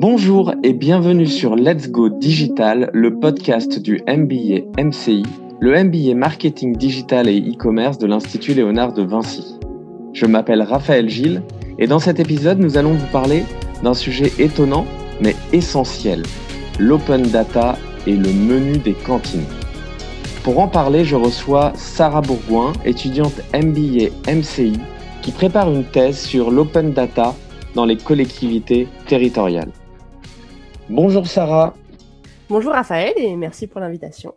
Bonjour et bienvenue sur Let's Go Digital, le podcast du MBA MCI, le MBA Marketing Digital et e-commerce de l'Institut Léonard de Vinci. Je m'appelle Raphaël Gilles et dans cet épisode, nous allons vous parler d'un sujet étonnant mais essentiel, l'open data et le menu des cantines. Pour en parler, je reçois Sarah Bourgoin, étudiante MBA MCI, qui prépare une thèse sur l'open data dans les collectivités territoriales. Bonjour Sarah. Bonjour Raphaël et merci pour l'invitation.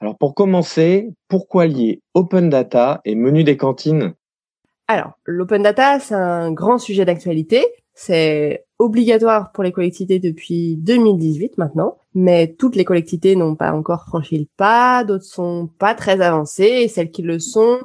Alors pour commencer, pourquoi lier open data et menu des cantines? Alors, l'open data, c'est un grand sujet d'actualité. C'est obligatoire pour les collectivités depuis 2018 maintenant, mais toutes les collectivités n'ont pas encore franchi le pas, d'autres sont pas très avancées et celles qui le sont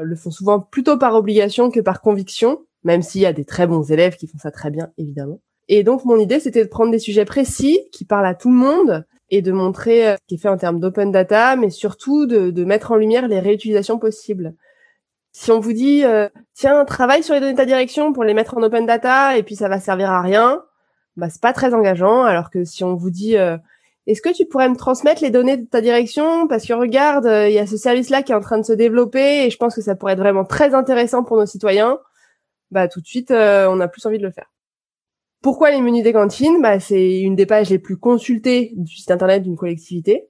le font souvent plutôt par obligation que par conviction, même s'il y a des très bons élèves qui font ça très bien évidemment. Et donc mon idée c'était de prendre des sujets précis qui parlent à tout le monde et de montrer euh, ce qui est fait en termes d'open data, mais surtout de, mettre en lumière les réutilisations possibles. Si on vous dit euh, tiens travaille sur les données de ta direction pour les mettre en open data et puis ça va servir à rien, bah c'est pas très engageant. Alors que si on vous dit euh, est-ce que tu pourrais me transmettre les données de ta direction? Parce que regarde il y a ce service là qui est en train de se développer et je pense que ça pourrait être vraiment très intéressant pour nos citoyens, bah tout de suite on a plus envie de le faire. Pourquoi les menus des cantines? Bah, C'est une des pages les plus consultées du site internet d'une collectivité.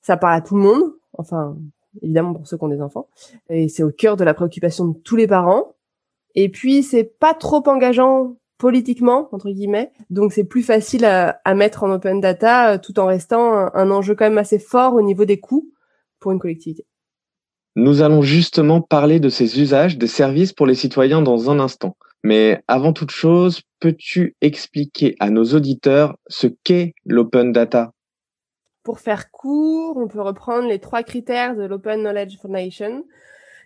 Ça parle à tout le monde, enfin évidemment pour ceux qui ont des enfants. Et c'est au cœur de la préoccupation de tous les parents. Et puis c'est pas trop engageant politiquement entre guillemets, donc c'est plus facile à, mettre en open data euh, tout en restant un, un enjeu quand même assez fort au niveau des coûts pour une collectivité. Nous allons justement parler de ces usages des services pour les citoyens dans un instant. Mais avant toute chose, peux-tu expliquer à nos auditeurs ce qu'est l'open data? Pour faire court, on peut reprendre les trois critères de l'Open Knowledge Foundation,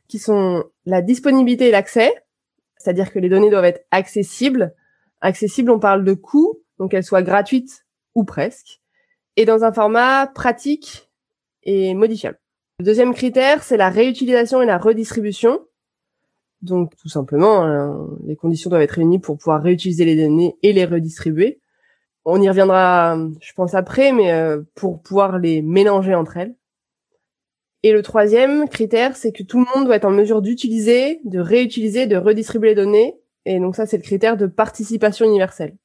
qui sont la disponibilité et l'accès, c'est-à-dire que les données doivent être accessibles. Accessible, on parle de coût, donc qu'elles soient gratuites ou presque, et dans un format pratique et modifiable. Le deuxième critère, c'est la réutilisation et la redistribution. Donc tout simplement, hein, les conditions doivent être réunies pour pouvoir réutiliser les données et les redistribuer. On y reviendra, je pense après, mais euh, pour pouvoir les mélanger entre elles. Et le troisième critère, c'est que tout le monde doit être en mesure d'utiliser, de réutiliser, de redistribuer les données. Et donc ça, c'est le critère de participation universelle.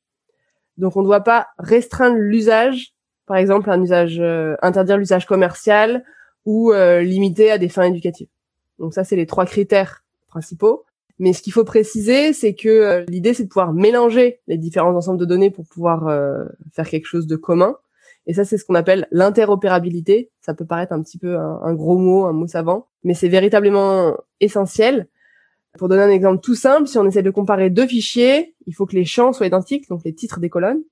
Donc on ne doit pas restreindre l'usage, par exemple un usage, euh, interdire l'usage commercial ou euh, limiter à des fins éducatives. Donc ça, c'est les trois critères principaux. Mais ce qu'il faut préciser, c'est que euh, l'idée, c'est de pouvoir mélanger les différents ensembles de données pour pouvoir euh, faire quelque chose de commun. Et ça, c'est ce qu'on appelle l'interopérabilité. Ça peut paraître un petit peu un, gros mot, un mot savant, mais c'est véritablement essentiel. Pour donner un exemple tout simple, si on essaie de comparer deux fichiers, il faut que les champs soient identiques, donc les titres des colonnes,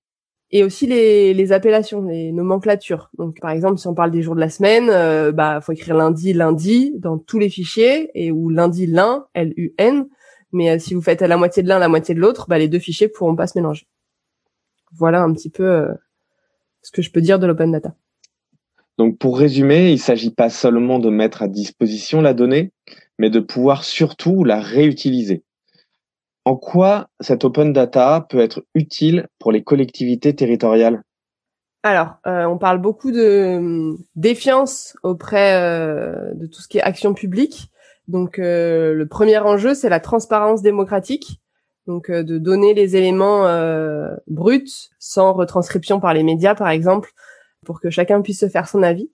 et aussi les, appellations, les nomenclatures. Donc par exemple, si on parle des jours de la semaine, euh, bah faut écrire lundi lundi dans tous les fichiers et ou lundi lun L U N. Mais euh, si vous faites la moitié de l'un, la moitié de l'autre, bah les deux fichiers pourront pas se mélanger. Voilà un petit peu euh, ce que je peux dire de l'open data. Donc pour résumer, il s'agit pas seulement de mettre à disposition la donnée, mais de pouvoir surtout la réutiliser. En quoi cette open data peut être utile pour les collectivités territoriales? Alors, euh, on parle beaucoup de hum, défiance auprès euh, de tout ce qui est action publique. Donc, euh, le premier enjeu, c'est la transparence démocratique. Donc, de donner les éléments bruts, sans retranscription par les médias, par exemple, pour que chacun puisse se faire son avis.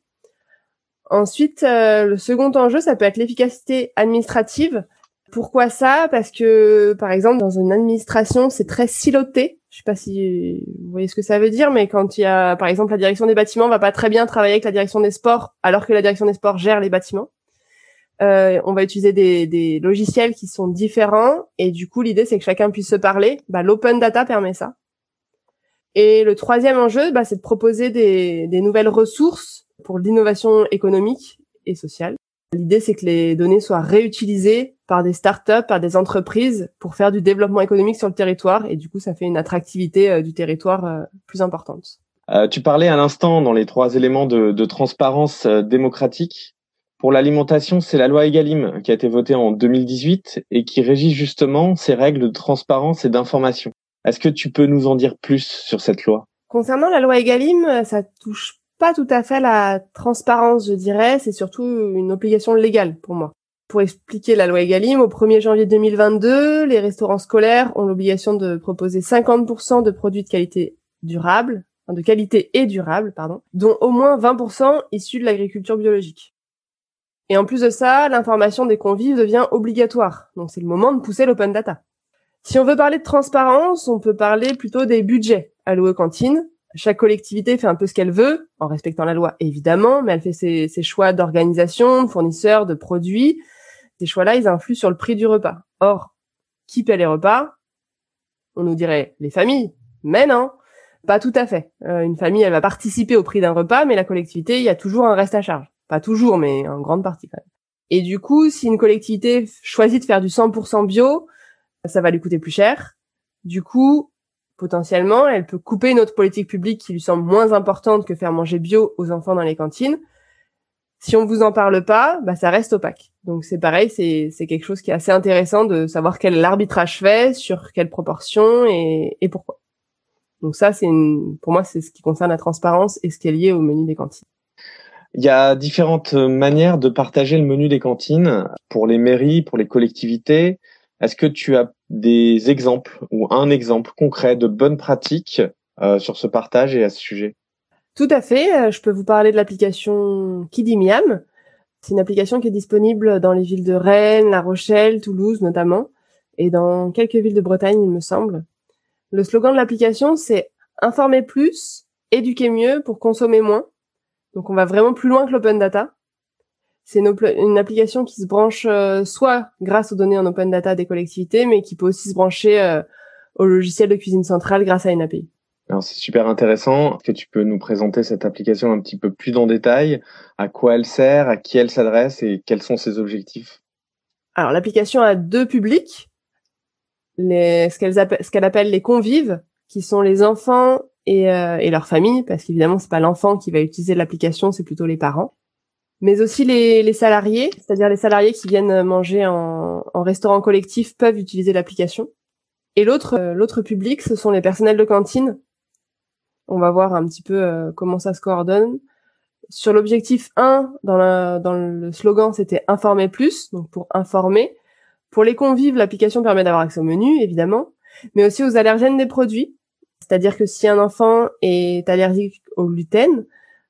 Ensuite, le second enjeu, ça peut être l'efficacité administrative. Pourquoi ça? Parce que, par exemple, dans une administration, c'est très siloté. Je sais pas si vous voyez ce que ça veut dire, mais quand il y a, par exemple, la direction des bâtiments va pas très bien travailler avec la direction des sports, alors que la direction des sports gère les bâtiments. Euh, on va utiliser des, logiciels qui sont différents, et du coup, l'idée c'est que chacun puisse se parler. Bah, l'open data permet ça. Et le troisième enjeu, bah, c'est de proposer des nouvelles ressources pour l'innovation économique et sociale. L'idée, c'est que les données soient réutilisées par des startups, par des entreprises pour faire du développement économique sur le territoire. Et du coup, ça fait une attractivité euh, du territoire euh, plus importante. Euh, tu parlais à l'instant dans les trois éléments de, transparence démocratique. Pour l'alimentation, c'est la loi Egalim qui a été votée en 2018 et qui régit justement ces règles de transparence et d'information. Est-ce que tu peux nous en dire plus sur cette loi? Concernant la loi Egalim, ça touche pas tout à fait la transparence, je dirais. C'est surtout une obligation légale pour moi. Pour expliquer la loi Egalim, au 1er janvier 2022, les restaurants scolaires ont l'obligation de proposer 50% de produits de qualité durable, de qualité et durable, pardon, dont au moins 20% issus de l'agriculture biologique. Et en plus de ça, l'information des convives devient obligatoire. Donc c'est le moment de pousser l'open data. Si on veut parler de transparence, on peut parler plutôt des budgets alloués aux cantines. Chaque collectivité fait un peu ce qu'elle veut, en respectant la loi évidemment, mais elle fait ses, choix d'organisation, de fournisseurs, de produits. Ces choix-là, ils influent sur le prix du repas. Or, qui paie les repas? On nous dirait les familles. Mais non, pas tout à fait. Euh, une famille, elle va participer au prix d'un repas, mais la collectivité, il y a toujours un reste à charge. Pas toujours, mais en grande partie quand même. Et du coup, si une collectivité choisit de faire du 100% bio, ça va lui coûter plus cher. Du coup, potentiellement, elle peut couper une autre politique publique qui lui semble moins importante que faire manger bio aux enfants dans les cantines. Si on vous en parle pas, bah ça reste opaque. Donc c'est pareil, c'est c'est quelque chose qui est assez intéressant de savoir quel arbitrage fait, sur quelle proportion et, et pourquoi. Donc ça, c'est pour moi, c'est ce qui concerne la transparence et ce qui est lié au menu des cantines. Il y a différentes manières de partager le menu des cantines pour les mairies, pour les collectivités. Est-ce que tu as des exemples ou un exemple concret de bonnes pratiques euh, sur ce partage et à ce sujet? Tout à fait. Euh, je peux vous parler de l'application Kidimiam. C'est une application qui est disponible dans les villes de Rennes, La Rochelle, Toulouse notamment, et dans quelques villes de Bretagne, il me semble. Le slogan de l'application, c'est informer plus, éduquer mieux pour consommer moins. Donc on va vraiment plus loin que l'open data. C'est une, application qui se branche euh, soit grâce aux données en open data des collectivités, mais qui peut aussi se brancher euh, au logiciel de cuisine centrale grâce à une API. Alors c'est super intéressant. Est-ce que tu peux nous présenter cette application un petit peu plus en détail À quoi elle sert? À qui elle s'adresse? Et quels sont ses objectifs? Alors l'application a deux publics les, ce qu'elle appelle, les convives, qui sont les enfants et, euh, et leurs familles, parce qu'évidemment c'est pas l'enfant qui va utiliser l'application, c'est plutôt les parents. Mais aussi les, les salariés, c'est-à-dire les salariés qui viennent manger en, en restaurant collectif peuvent utiliser l'application. Et l'autre, euh, l'autre public, ce sont les personnels de cantine. On va voir un petit peu euh, comment ça se coordonne. Sur l'objectif 1, dans, dans le slogan, c'était informer plus, donc pour informer. Pour les convives, l'application permet d'avoir accès au menu, évidemment, mais aussi aux allergènes des produits. C'est-à-dire que si un enfant est allergique au gluten,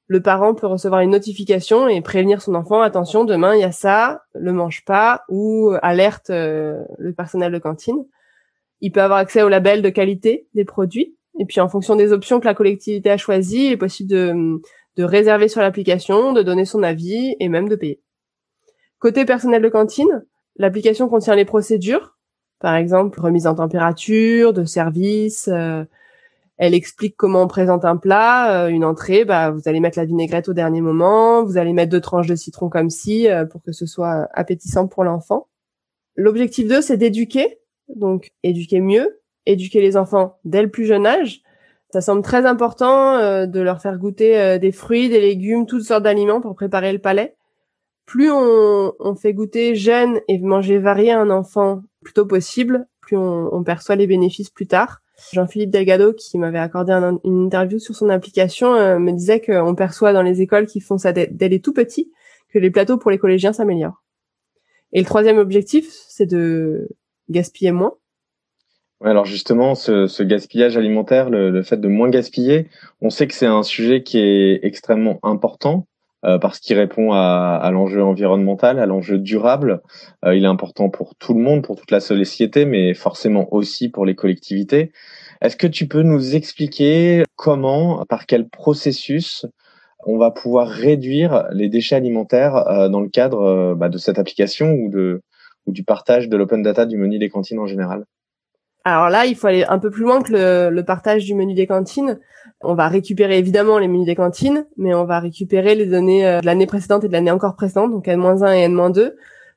le parent peut recevoir une notification et prévenir son enfant, attention, demain il y a ça, le mange pas, ou alerte euh, le personnel de cantine. Il peut avoir accès au label de qualité des produits. Et puis en fonction des options que la collectivité a choisies, il est possible de, de réserver sur l'application, de donner son avis et même de payer. Côté personnel de cantine, L'application contient les procédures, par exemple remise en température, de service. Euh, elle explique comment on présente un plat, euh, une entrée. Bah, vous allez mettre la vinaigrette au dernier moment, vous allez mettre deux tranches de citron comme ci euh, pour que ce soit appétissant pour l'enfant. L'objectif 2, c'est d'éduquer, donc éduquer mieux, éduquer les enfants dès le plus jeune âge. Ça semble très important de leur faire goûter des fruits, des légumes, toutes sortes d'aliments pour préparer le palais plus on, fait goûter jeune et manger varié à un enfant plutôt possible, plus on, perçoit les bénéfices plus tard. Jean-Philippe Delgado, qui m'avait accordé une interview sur son application, euh, me disait qu'on perçoit dans les écoles qui font ça dès, les tout petits que les plateaux pour les collégiens s'améliorent. Et le troisième objectif, c'est de gaspiller moins. Alors justement, ce, gaspillage alimentaire, le, fait de moins gaspiller, on sait que c'est un sujet qui est extrêmement important euh, parce qu'il répond à, à l'enjeu environnemental, à l'enjeu durable. Euh, il est important pour tout le monde, pour toute la société, mais forcément aussi pour les collectivités. Est-ce que tu peux nous expliquer comment, par quel processus on va pouvoir réduire les déchets alimentaires euh, dans le cadre bah, de cette application ou, de, ou du partage de l'open data du menu des cantines en général? Alors là, il faut aller un peu plus loin que le, partage du menu des cantines. On va récupérer évidemment les menus des cantines, mais on va récupérer les données euh, de l'année précédente et de l'année encore précédente, donc N-1 et N-2,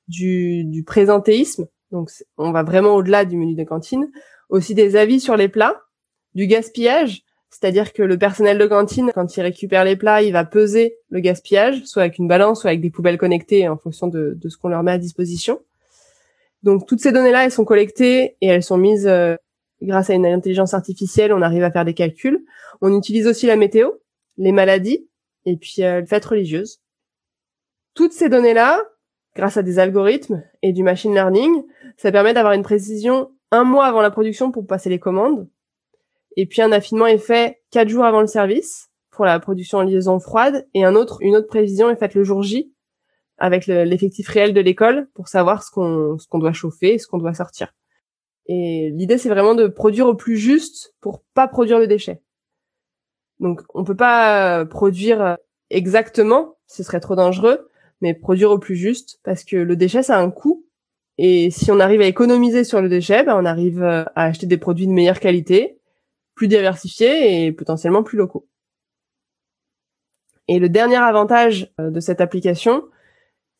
du, du présentéisme. Donc on va vraiment au-delà du menu des cantines. Aussi des avis sur les plats, du gaspillage, C'est-à-dire que le personnel de cantine, quand il récupère les plats, il va peser le gaspillage, soit avec une balance, soit avec des poubelles connectées en fonction de, ce qu'on leur met à disposition. Donc toutes ces données-là, elles sont collectées et elles sont mises euh, grâce à une intelligence artificielle. On arrive à faire des calculs. On utilise aussi la météo, les maladies et puis euh, les fêtes religieuses. Toutes ces données-là, grâce à des algorithmes et du machine learning, ça permet d'avoir une précision un mois avant la production pour passer les commandes. Et puis un affinement est fait quatre jours avant le service pour la production en liaison froide et un autre, une autre prévision est faite le jour J avec l'effectif réel de l'école pour savoir ce qu'on ce qu'on doit chauffer, ce qu'on doit sortir. Et l'idée c'est vraiment de produire au plus juste pour pas produire de déchets. Donc on peut pas produire exactement, ce serait trop dangereux, mais produire au plus juste parce que le déchet ça a un coût et si on arrive à économiser sur le déchet, ben on arrive euh, à acheter des produits de meilleure qualité, plus diversifiés et potentiellement plus locaux. Et le dernier avantage euh, de cette application,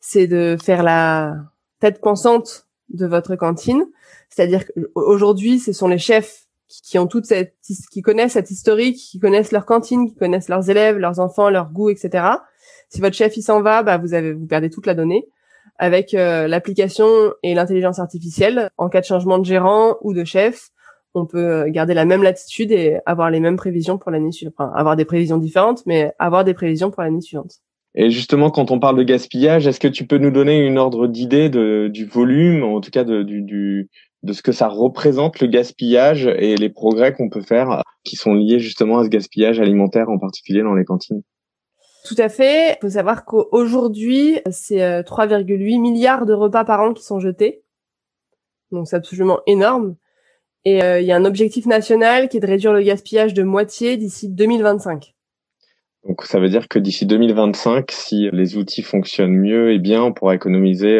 c'est de faire la tête pensante de votre cantine. C'est-à-dire qu'aujourd'hui, ce sont les chefs qui ont toute cette, qui connaissent cette historique, qui connaissent leur cantine, qui connaissent leurs élèves, leurs enfants, leurs goûts, etc. Si votre chef il s'en va, bah vous avez vous perdez toute la donnée avec euh, l'application et l'intelligence artificielle, en cas de changement de gérant ou de chef, on peut euh, garder la même latitude et avoir les mêmes prévisions pour l'année suivante. Enfin, avoir des prévisions différentes, mais avoir des prévisions pour l'année suivante. Et justement, quand on parle de gaspillage, est-ce que tu peux nous donner une ordre d'idée du volume, en tout cas de, du, du, de ce que ça représente le gaspillage et les progrès qu'on peut faire qui sont liés justement à ce gaspillage alimentaire, en particulier dans les cantines? Tout à fait. Il faut savoir qu'aujourd'hui, c'est 3,8 euh, milliards de repas par an qui sont jetés. Donc c'est absolument énorme. Et euh, il y a un objectif national qui est de réduire le gaspillage de moitié d'ici 2025. Donc ça veut dire que d'ici 2025, si les outils fonctionnent mieux, eh bien on pourra économiser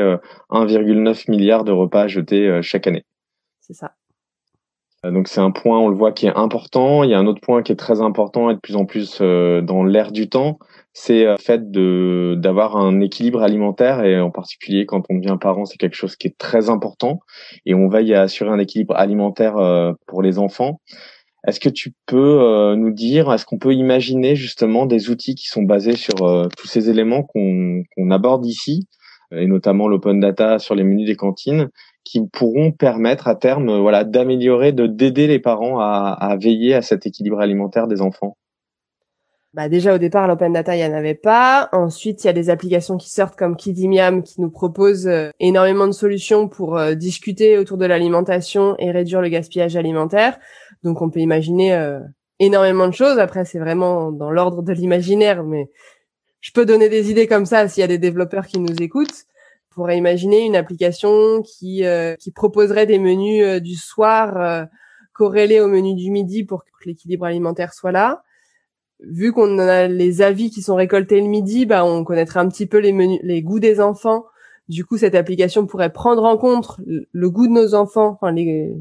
1,9 euh, milliard de repas jetés chaque année. C'est ça. Donc c'est un point, on le voit, qui est important. Il y a un autre point qui est très important et de plus en plus dans l'air du temps, c'est le euh, fait de d'avoir un équilibre alimentaire et en particulier quand on devient parent, c'est quelque chose qui est très important et on veille à assurer un équilibre alimentaire euh, pour les enfants. Est-ce que tu peux euh, nous dire, est-ce qu'on peut imaginer justement des outils qui sont basés sur tous ces éléments qu'on aborde ici et notamment l'open data sur les menus des cantines qui pourront permettre à terme voilà d'améliorer de d'aider les parents à, veiller à cet équilibre alimentaire des enfants? Bah déjà au départ l'open data il y en avait pas. Ensuite il y a des applications qui sortent comme Kidimiam qui nous proposent euh, énormément de solutions pour euh, discuter autour de l'alimentation et réduire le gaspillage alimentaire. Donc on peut imaginer euh, énormément de choses. Après c'est vraiment dans l'ordre de l'imaginaire, mais je peux donner des idées comme ça s'il y a des développeurs qui nous écoutent. On pourrait imaginer une application qui qui proposerait des menus du soir corrélés au menu du midi pour que l'équilibre alimentaire soit là vu qu'on a les avis qui sont récoltés le midi, bah on connaîtrait un petit peu les menus, les goûts des enfants. Du coup, cette application pourrait prendre en compte le goût de nos enfants, enfin les,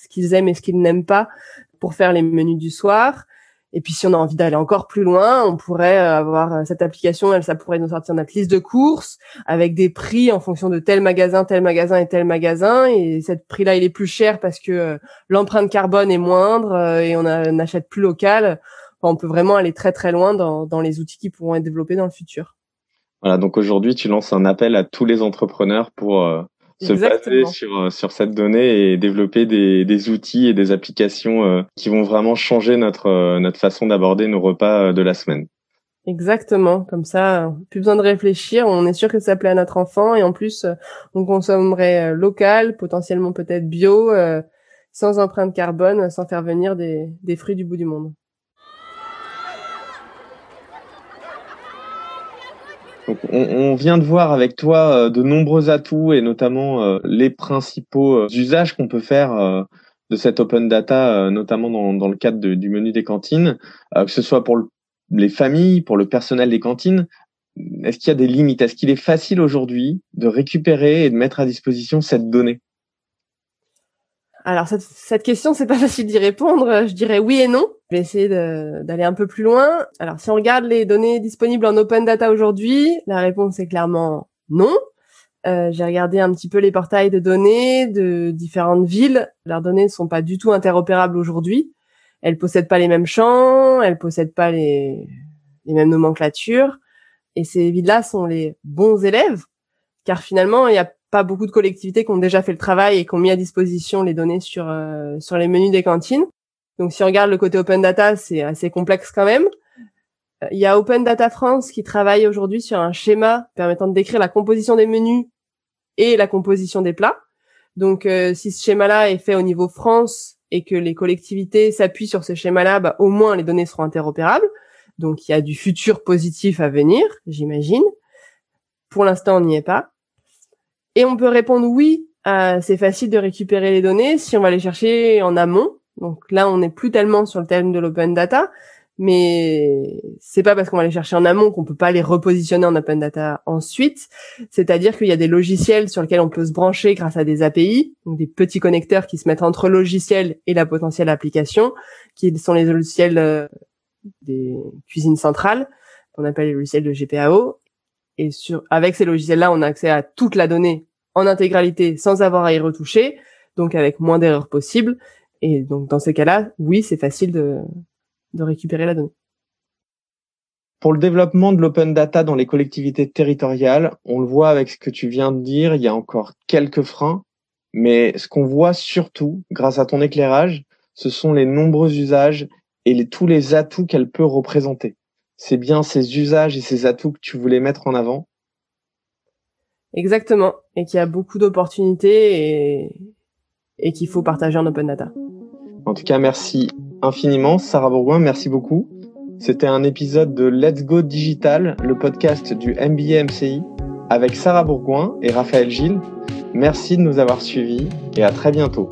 ce qu'ils aiment et ce qu'ils n'aiment pas, pour faire les menus du soir. Et puis, si on a envie d'aller encore plus loin, on pourrait avoir cette application, elle, ça pourrait nous sortir notre liste de courses avec des prix en fonction de tel magasin, tel magasin et tel magasin. Et cette prix-là, il est plus cher parce que euh, l'empreinte carbone est moindre euh, et on, a, on achète plus local on peut vraiment aller très très loin dans, dans les outils qui pourront être développés dans le futur. Voilà, donc aujourd'hui, tu lances un appel à tous les entrepreneurs pour euh, se baser sur, euh, sur cette donnée et développer des, des outils et des applications euh, qui vont vraiment changer notre, notre façon d'aborder nos repas de la semaine. Exactement, comme ça, plus besoin de réfléchir, on est sûr que ça plaît à notre enfant et en plus, on consommerait local, potentiellement peut-être bio, sans empreinte carbone, sans faire venir des, des fruits du bout du monde. On, vient de voir avec toi euh, de nombreux atouts et notamment euh, les principaux euh, usages qu'on peut faire de cette open data, notamment dans, le cadre du menu des cantines, que ce soit pour les familles, pour le personnel des cantines. Est-ce qu'il y a des limites? Est-ce qu'il est facile aujourd'hui de récupérer et de mettre à disposition cette donnée? Alors cette, cette question, c'est pas facile d'y répondre. Je dirais oui et non. Je vais essayer d'aller un peu plus loin. Alors si on regarde les données disponibles en open data aujourd'hui, la réponse est clairement non. Euh, j'ai regardé un petit peu les portails de données de différentes villes. Leurs données ne sont pas du tout interopérables aujourd'hui. elles possèdent pas les mêmes champs, elles possèdent pas les, les mêmes nomenclatures. Et ces villes-là sont les bons élèves, car finalement, il n'y a pas beaucoup de collectivités qui ont déjà fait le travail et qui ont mis à disposition les données sur euh, sur les menus des cantines. Donc, si on regarde le côté open data, c'est assez complexe quand même. Il y a Open Data France qui travaille aujourd'hui sur un schéma permettant de décrire la composition des menus et la composition des plats. Donc, euh, si ce schéma-là est fait au niveau France et que les collectivités s'appuient sur ce schéma-là, bah, au moins les données seront interopérables. Donc, il y a du futur positif à venir, j'imagine. Pour l'instant, on n'y est pas. Et on peut répondre oui, c'est facile de récupérer les données si on va les chercher en amont. Donc là, on n'est plus tellement sur le thème de l'open data, mais c'est pas parce qu'on va les chercher en amont qu'on peut pas les repositionner en open data ensuite. C'est-à-dire qu'il y a des logiciels sur lesquels on peut se brancher grâce à des API, donc des petits connecteurs qui se mettent entre le logiciel et la potentielle application, qui sont les logiciels euh, des cuisines centrales, qu'on appelle les logiciels de GPAO. Et sur, avec ces logiciels-là, on a accès à toute la donnée en intégralité sans avoir à y retoucher, donc avec moins d'erreurs possibles. Et donc dans ces cas-là, oui, c'est facile de, de récupérer la donnée. Pour le développement de l'open data dans les collectivités territoriales, on le voit avec ce que tu viens de dire, il y a encore quelques freins, mais ce qu'on voit surtout, grâce à ton éclairage, ce sont les nombreux usages et tous les atouts qu'elle peut représenter. C'est bien ces usages et ces atouts que tu voulais mettre en avant Exactement, et qu'il y a beaucoup d'opportunités et, et qu'il faut partager en open data. En tout cas, merci infiniment. Sarah Bourgoin, merci beaucoup. C'était un épisode de Let's Go Digital, le podcast du MBA MCI, avec Sarah Bourgoin et Raphaël Gilles. Merci de nous avoir suivis et à très bientôt.